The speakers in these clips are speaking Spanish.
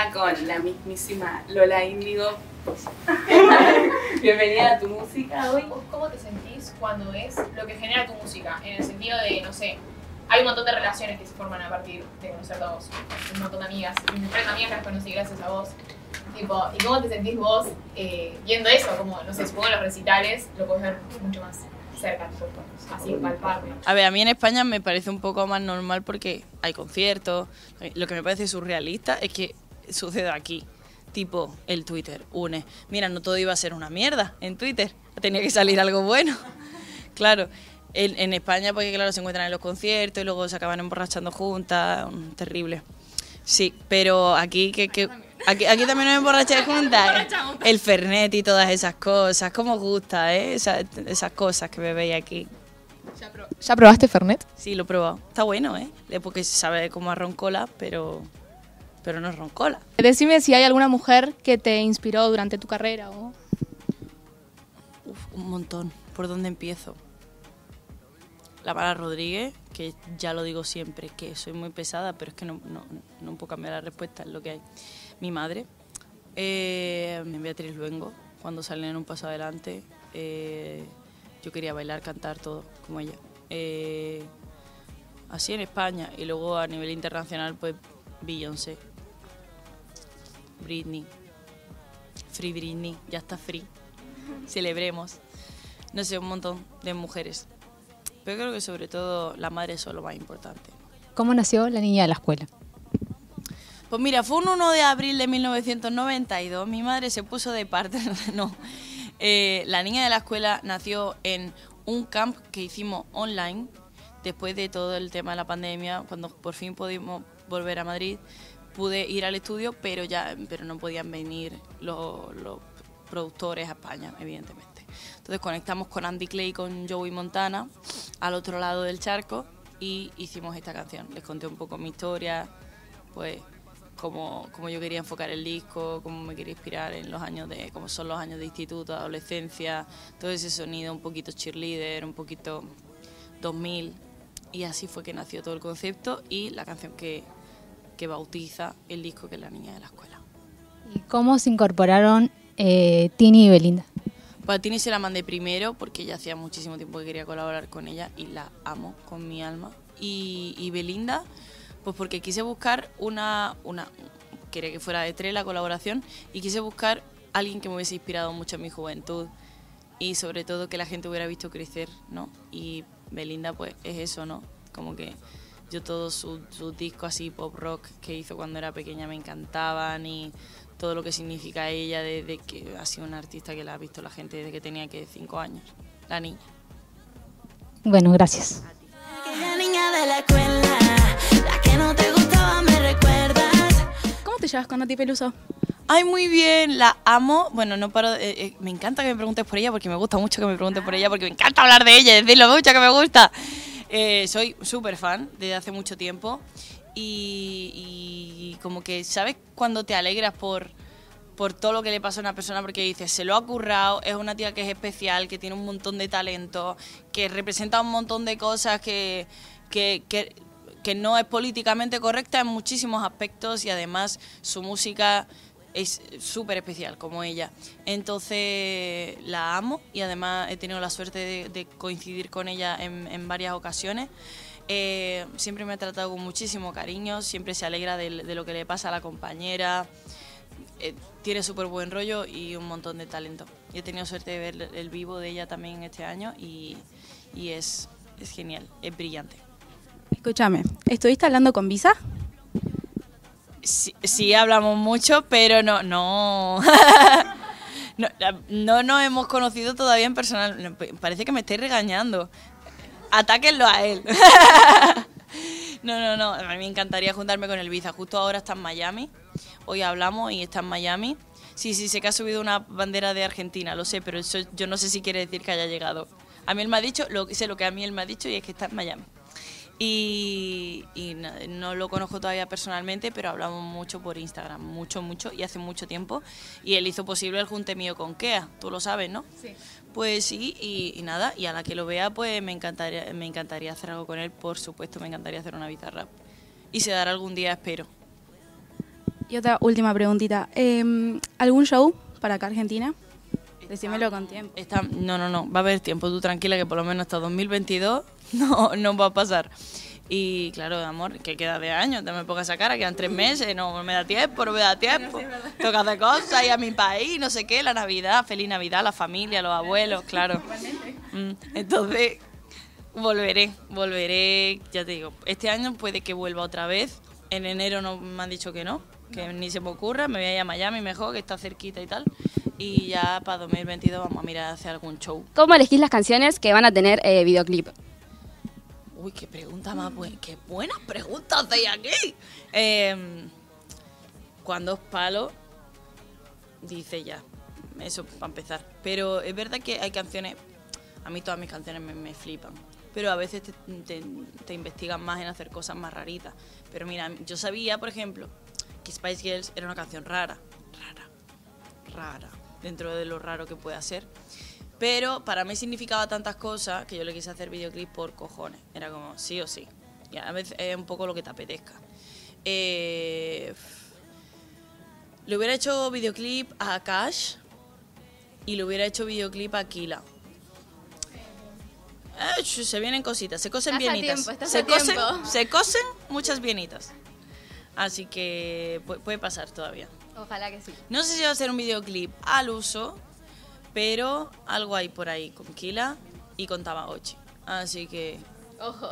acá con la mismísima Lola Índigo. Bienvenida a tu música hoy. ¿Vos ¿Cómo te sentís cuando ves lo que genera tu música? En el sentido de, no sé, hay un montón de relaciones que se forman a partir de conocerte a vos. Un montón de amigas. Y mis tres amigas las conocí gracias a vos. Tipo, ¿y cómo te sentís vos eh, viendo eso? Como, no sé, supongo en los recitales lo puedes ver mucho más cerca, así palpable. A ver, a mí en España me parece un poco más normal porque hay conciertos. Lo que me parece surrealista es que suceda aquí. Tipo, el Twitter une. Mira, no todo iba a ser una mierda en Twitter. Tenía que salir algo bueno. Claro. En, en España, porque claro, se encuentran en los conciertos y luego se acaban emborrachando juntas. mm, Terrible. Sí, pero aquí que, que- aquí, aquí también nos emborrachamos juntas. El Fernet y todas esas cosas. ¿Cómo os gusta, eh? Esas, esas cosas que bebéis aquí. ¿Ya probaste Fernet? Sí, lo he probado. Está bueno, ¿eh? Es Porque se sabe como a roncola, pero, pero no es roncola. Decime si hay alguna mujer que te inspiró durante tu carrera o... Uf, un montón. ¿Por dónde empiezo? La Mara Rodríguez, que ya lo digo siempre, que soy muy pesada, pero es que no, no, no puedo cambiar la respuesta, es lo que hay. Mi madre, eh, Beatriz Luengo, cuando salen en un paso adelante, eh, yo quería bailar, cantar, todo, como ella. Eh, así en España, y luego a nivel internacional, pues Beyoncé, Britney, Free Britney, ya está free celebremos. No sé, un montón de mujeres. Pero creo que sobre todo la madre es lo más importante. ¿Cómo nació la niña de la escuela? Pues mira, fue un 1 de abril de 1992. Mi madre se puso de parte. no. Eh, la niña de la escuela nació en un camp que hicimos online después de todo el tema de la pandemia, cuando por fin pudimos volver a Madrid. Pude ir al estudio, pero ya pero no podían venir los, productores a España, evidentemente. Entonces conectamos con Andy Clay y con Joey Montana al otro lado del charco y hicimos esta canción. Les conté un poco mi historia, pues cómo, cómo yo quería enfocar el disco, cómo me quería inspirar en los años de, cómo son los años de instituto, adolescencia, todo ese sonido un poquito cheerleader, un poquito 2000 y así fue que nació todo el concepto y la canción que, que bautiza el disco que es La Niña de la Escuela. ¿Y cómo se incorporaron eh, Tini y Belinda? Pues a Tini se la mandé primero porque ya hacía muchísimo tiempo que quería colaborar con ella y la amo con mi alma. Y, y Belinda, pues porque quise buscar una, una, quería que fuera de tres la colaboración y quise buscar alguien que me hubiese inspirado mucho en mi juventud y sobre todo que la gente hubiera visto crecer, ¿no? Y Belinda pues es eso, ¿no? Como que yo todos sus sus discos así pop rock que hizo cuando era pequeña me encantaban y todo lo que significa ella desde que ha sido una artista que la ha visto la gente desde que tenía que cinco años, la niña. Bueno, gracias. ¿Cómo te llevas con Nati Peluso? Ay, muy bien, la amo. Bueno, no paro. de- eh, eh, me encanta que me preguntes por ella porque me gusta mucho que me preguntes por ella porque me encanta hablar de ella y decir lo mucho que me gusta. Eh, soy súper fan desde hace mucho tiempo y, como que, ¿sabes? Cuando te alegras por, por todo lo que le pasa a una persona porque dices, se lo ha currado, es una tía que es especial, que tiene un montón de talento, que representa un montón de cosas que, que, que, que no es políticamente correcta en muchísimos aspectos y además su música es súper especial como ella. Entonces la amo y además he tenido la suerte de, coincidir con ella en, varias ocasiones. Eh, siempre me ha tratado con muchísimo cariño, siempre se alegra de, lo que le pasa a la compañera. Eh, tiene súper buen rollo y un montón de talento. He tenido suerte de ver el vivo de ella también este año y, y es, es genial, es brillante. Escúchame, ¿estuviste hablando con Visa? Sí, sí hablamos mucho, pero no, no. no, no nos hemos conocido todavía en personal. Parece que me estáis regañando. Atáquenlo a él. no, no, no. A mí me encantaría juntarme con el Biza. Justo ahora está en Miami. Hoy hablamos y está en Miami. Sí, sí, sé que ha subido una bandera de Argentina, lo sé, pero eso yo no sé si quiere decir que haya llegado. A mí él me ha dicho, lo, sé lo que a mí él me ha dicho y es que está en Miami. Y, no lo conozco todavía personalmente, pero hablamos mucho por Instagram, mucho, mucho, y hace mucho tiempo. Y él hizo posible el junte mío con Kea, tú lo sabes, ¿no? Sí. Pues sí, y, y nada, y a la que lo vea, pues me encantaría, me encantaría hacer algo con él, por supuesto, me encantaría hacer una bizarrap. Y se dará algún día, espero. Y otra última preguntita. Eh, ¿Algún show para acá Argentina? Decímelo con tiempo. Está, no, no, no, va a haber tiempo, tú tranquila que por lo menos hasta 2022 no, no va a pasar. Y claro, amor, que queda de años, te me pongas esa cara, quedan tres meses, no me da tiempo, no me da tiempo. Que hacer cosas, ir a mi país, no sé qué, la Navidad, feliz Navidad, la familia, los abuelos, claro. Mm, Entonces, volveré, volveré, ya te digo, este año puede que vuelva otra vez. En enero no me han dicho que no, que ni se me ocurra, me voy a ir a Miami mejor, que está cerquita y tal. Y ya para 2022 vamos a mirar hacer algún show. ¿Cómo elegís las canciones que van a tener eh, videoclip? Uy, qué pregunta más buena. Qué buenas preguntas de aquí. Eh, cuando es palo, dice ya. Eso para empezar. Pero es verdad que hay canciones. A mí todas mis canciones me, me flipan. Pero a veces te, investigan más en hacer cosas más raritas. Pero mira, yo sabía, por ejemplo, que Spice Girls era una canción rara. Rara. Rara. Dentro de lo raro que pueda ser. Pero para mí significaba tantas cosas que yo le quise hacer videoclip por cojones. Era como sí o sí. Y a veces es un poco lo que te apetezca. Eh, le hubiera hecho videoclip a Cash y le hubiera hecho videoclip a Kila. Eh, se vienen cositas, se cosen Estás a bienitas. tiempo, estás se a cosen, tiempo. se cosen muchas bienitas. Así que pu- puede pasar todavía. Ojalá que sí. No sé si va a ser un videoclip al uso, pero algo hay por ahí con Kila y con Tamagotchi. Así que Ojo.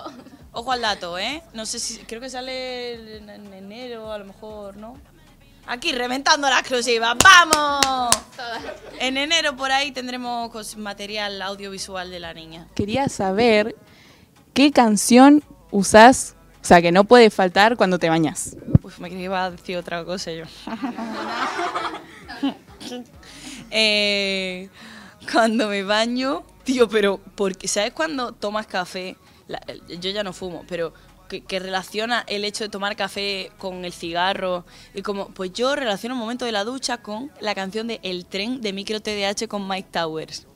ojo al dato, ¿eh? No sé si creo que sale en enero, a lo mejor, ¿no? Aquí reventando la exclusiva, ¡vamos! En enero por ahí tendremos material audiovisual de la niña. Quería saber qué canción usás, o sea, que no puede faltar cuando te bañas. Uf, me creí que iba a decir otra cosa yo. Eh, cuando me baño, tío, pero porque ¿sabes cuando tomas café? La- yo ya no fumo, pero que, que relaciona el hecho de tomar café con el cigarro y como pues yo relaciono el momento de la ducha con la canción de El tren de Micro TDH con Mike Towers.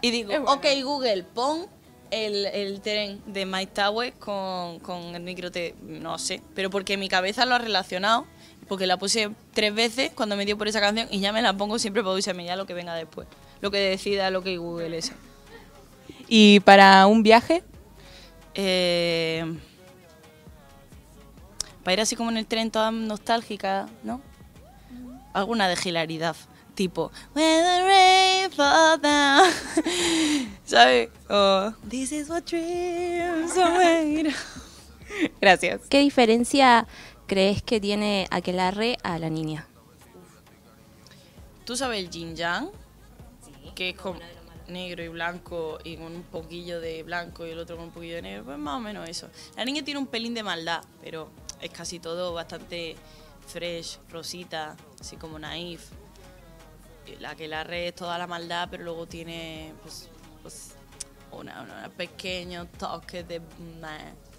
Y digo, ok Google, pon el, el tren de Mike Towers con, con el micro T, no sé, pero porque mi cabeza lo ha relacionado, porque la puse tres veces cuando me dio por esa canción y ya me la pongo siempre para ducharme, ya lo que venga después, lo que decida lo que Google eso. Y para un viaje, Eh, para ir así como en el tren toda nostálgica, ¿no? Alguna de hilaridad, tipo When the rain falls down, ¿sabes? O This is what dreams are made. gracias. ¿Qué diferencia crees que tiene Aquelarre a la niña? ¿Tú sabes el yin yang? Que es como negro y blanco y con un poquillo de blanco y el otro con un poquillo de negro, pues más o menos eso. La niña tiene un pelín de maldad, pero es casi todo bastante fresh, rosita, así como naif. La que la red es toda la maldad, pero luego tiene pues, pues, una, una pequeño toque de,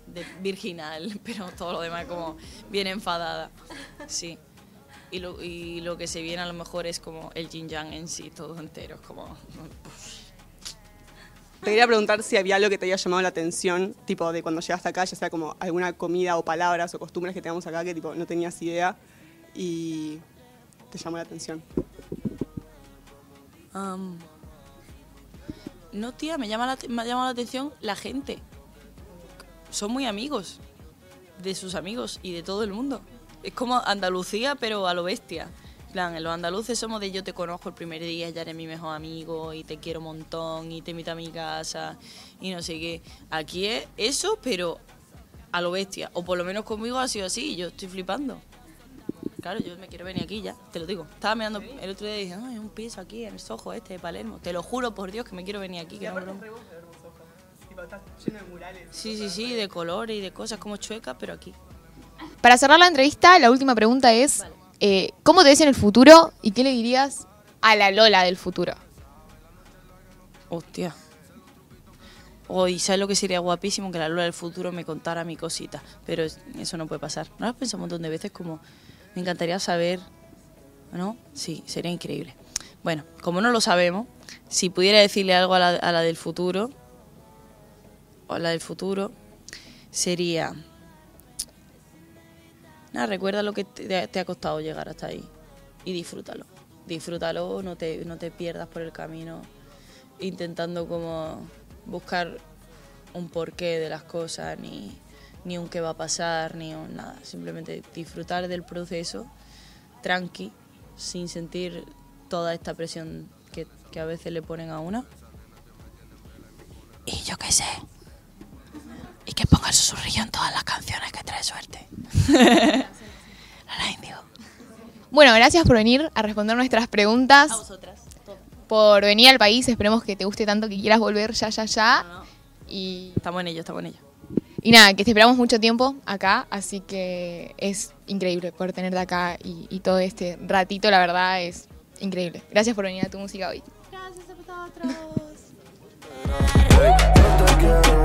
de virginal, pero todo lo demás como bien enfadada. Sí. Y lo, y lo que se viene a lo mejor es como el yin yang en sí, todo entero, es como... Te quería preguntar si había algo que te haya llamado la atención, tipo de cuando llegaste acá, ya sea como alguna comida o palabras o costumbres que tenemos acá que tipo no tenías idea y te llamó la atención. Am, no, tía, me llama la, me ha llamado la atención la gente. Son muy amigos de sus amigos y de todo el mundo. Es como Andalucía, pero a lo bestia. En plan, los andaluces somos de yo te conozco el primer día, ya eres mi mejor amigo y te quiero un montón y te invito a mi casa y no sé qué. Aquí es eso, pero a lo bestia. O por lo menos conmigo ha sido así y yo estoy flipando. Claro, yo me quiero venir aquí ya, te lo digo. Estaba mirando el otro día y dije, hay un piso aquí en el Soho este de Palermo. Te lo juro por Dios que me quiero venir aquí. Que no broma. Sí, sí, sí, de colores y de cosas como chuecas, pero aquí. Para cerrar la entrevista, la última pregunta es, eh, ¿cómo te ves en el futuro y qué le dirías a la Lola del futuro? Hostia. Hoy, ¿sabes lo que sería guapísimo? Que la Lola del futuro me contara mi cosita. Pero es- eso no puede pasar. ¿No lo has pensado un montón de veces? Como, me encantaría saber, ¿no? Sí, sería increíble. Bueno, como no lo sabemos, si pudiera decirle algo a la, a la del futuro, o a la del futuro, sería... nada, recuerda lo que te, ha costado llegar hasta ahí y disfrútalo. Disfrútalo, no te, no te pierdas por el camino intentando como buscar un porqué de las cosas, ni, ni un qué va a pasar, ni un nada. Simplemente disfrutar del proceso tranqui, sin sentir toda esta presión que, que a veces le ponen a una. Y yo qué sé. Y que ponga el susurrillo en todas las canciones que trae suerte. Bueno, gracias por venir a responder nuestras preguntas. A vosotras. Por venir al país, esperemos que te guste tanto que quieras volver ya, ya, ya. Y, Estamos en ello, estamos en ello. y nada, que te esperamos mucho tiempo acá, así que es increíble poder tenerte acá y, y todo este ratito, la verdad, es increíble. Gracias por venir a tu música hoy. Gracias a vosotros.